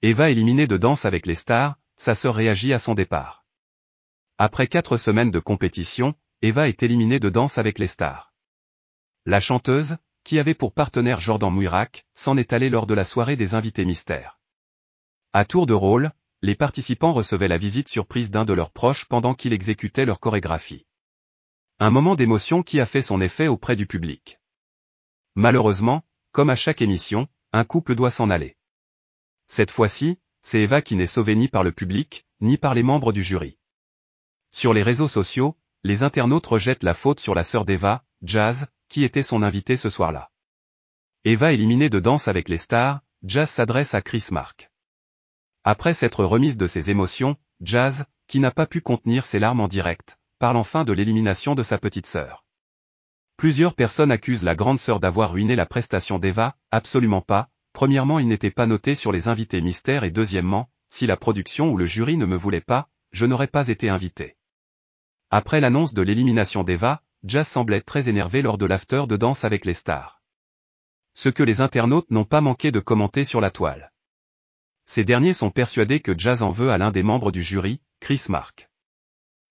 Eva éliminée de Danse avec les stars, sa sœur réagit à son départ. Après quatre semaines de compétition, Eva est éliminée de Danse avec les stars. La chanteuse, qui avait pour partenaire Jordan Muirak, s'en est allée lors de la soirée des invités mystères. À tour de rôle, les participants recevaient la visite surprise d'un de leurs proches pendant qu'il exécutait leur chorégraphie. Un moment d'émotion qui a fait son effet auprès du public. Malheureusement, comme à chaque émission, un couple doit s'en aller. Cette fois-ci, c'est Eva qui n'est sauvée ni par le public, ni par les membres du jury. Sur les réseaux sociaux, les internautes rejettent la faute sur la sœur d'Eva, Jazz, qui était son invitée ce soir-là. Eva éliminée de Danse avec les stars, Jazz s'adresse à Chris Mark. Après s'être remise de ses émotions, Jazz, qui n'a pas pu contenir ses larmes en direct, parle enfin de l'élimination de sa petite sœur. Plusieurs personnes accusent la grande sœur d'avoir ruiné la prestation d'Eva, absolument pas, premièrement il n'était pas noté sur les invités mystères et deuxièmement, si la production ou le jury ne me voulait pas, je n'aurais pas été invité. Après l'annonce de l'élimination d'Eva, Jazz semblait très énervé lors de l'after de danse avec les stars. Ce que les internautes n'ont pas manqué de commenter sur la toile. Ces derniers sont persuadés que Jazz en veut à l'un des membres du jury, Chris Mark.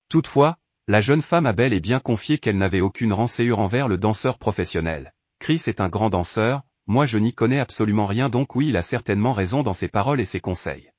Toutefois, la jeune femme a bel et bien confié qu'elle n'avait aucune rancéure envers le danseur professionnel. Chris est un grand danseur, moi je n'y connais absolument rien donc oui il a certainement raison dans ses paroles et ses conseils.